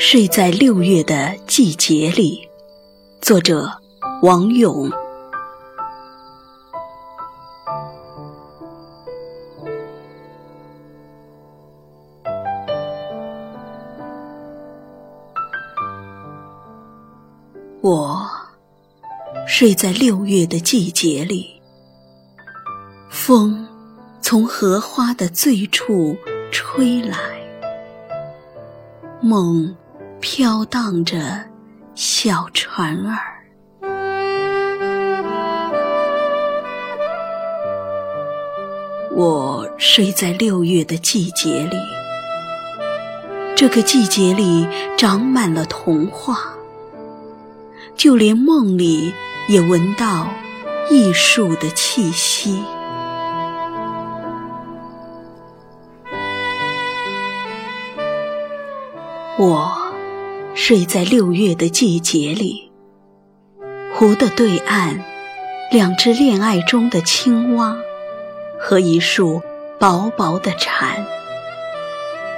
睡在六月的季节里，作者王勇。我睡在六月的季节里，风从荷花的最处吹来，梦飘荡着小船儿。我睡在六月的季节里，这个季节里长满了童话。就连梦里也闻到艺术的气息。我睡在六月的季节里，湖的对岸，两只恋爱中的青蛙和一束薄薄的蝉，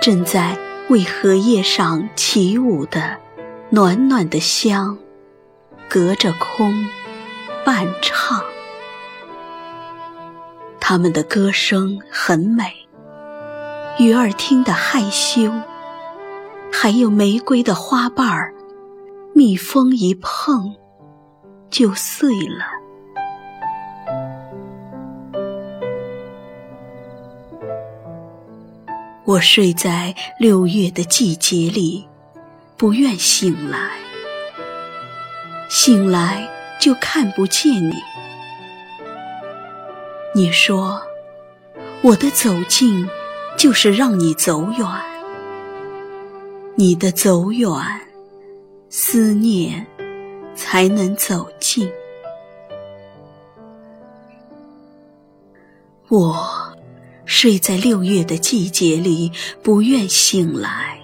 正在为荷叶上起舞的暖暖的香。隔着空伴唱，他们的歌声很美，鱼儿听得害羞。还有玫瑰的花瓣儿，蜜蜂一碰就碎了。我睡在六月的季节里，不愿醒来。醒来就看不见你。你说，我的走近就是让你走远。你的走远，思念才能走近。我睡在六月的季节里，不愿醒来。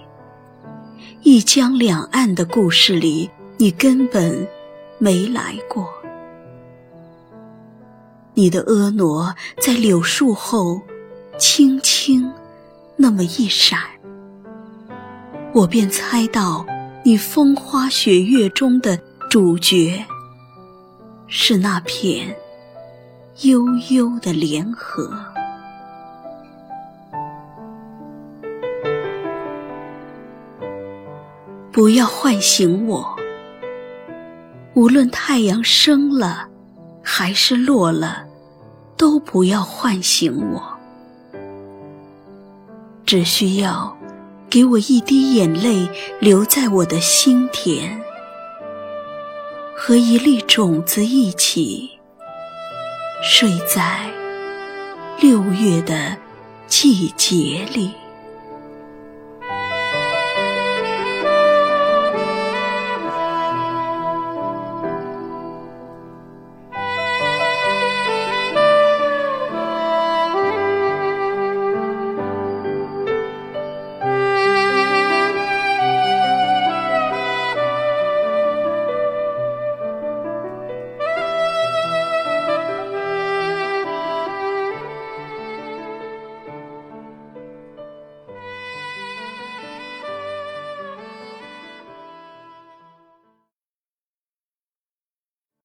一江两岸的故事里，你根本。没来过，你的婀娜在柳树后，轻轻那么一闪，我便猜到你风花雪月中的主角是那片悠悠的莲荷。不要唤醒我。无论太阳升了还是落了，都不要唤醒我。只需要给我一滴眼泪留在我的心田，和一粒种子一起睡在六月的季节里。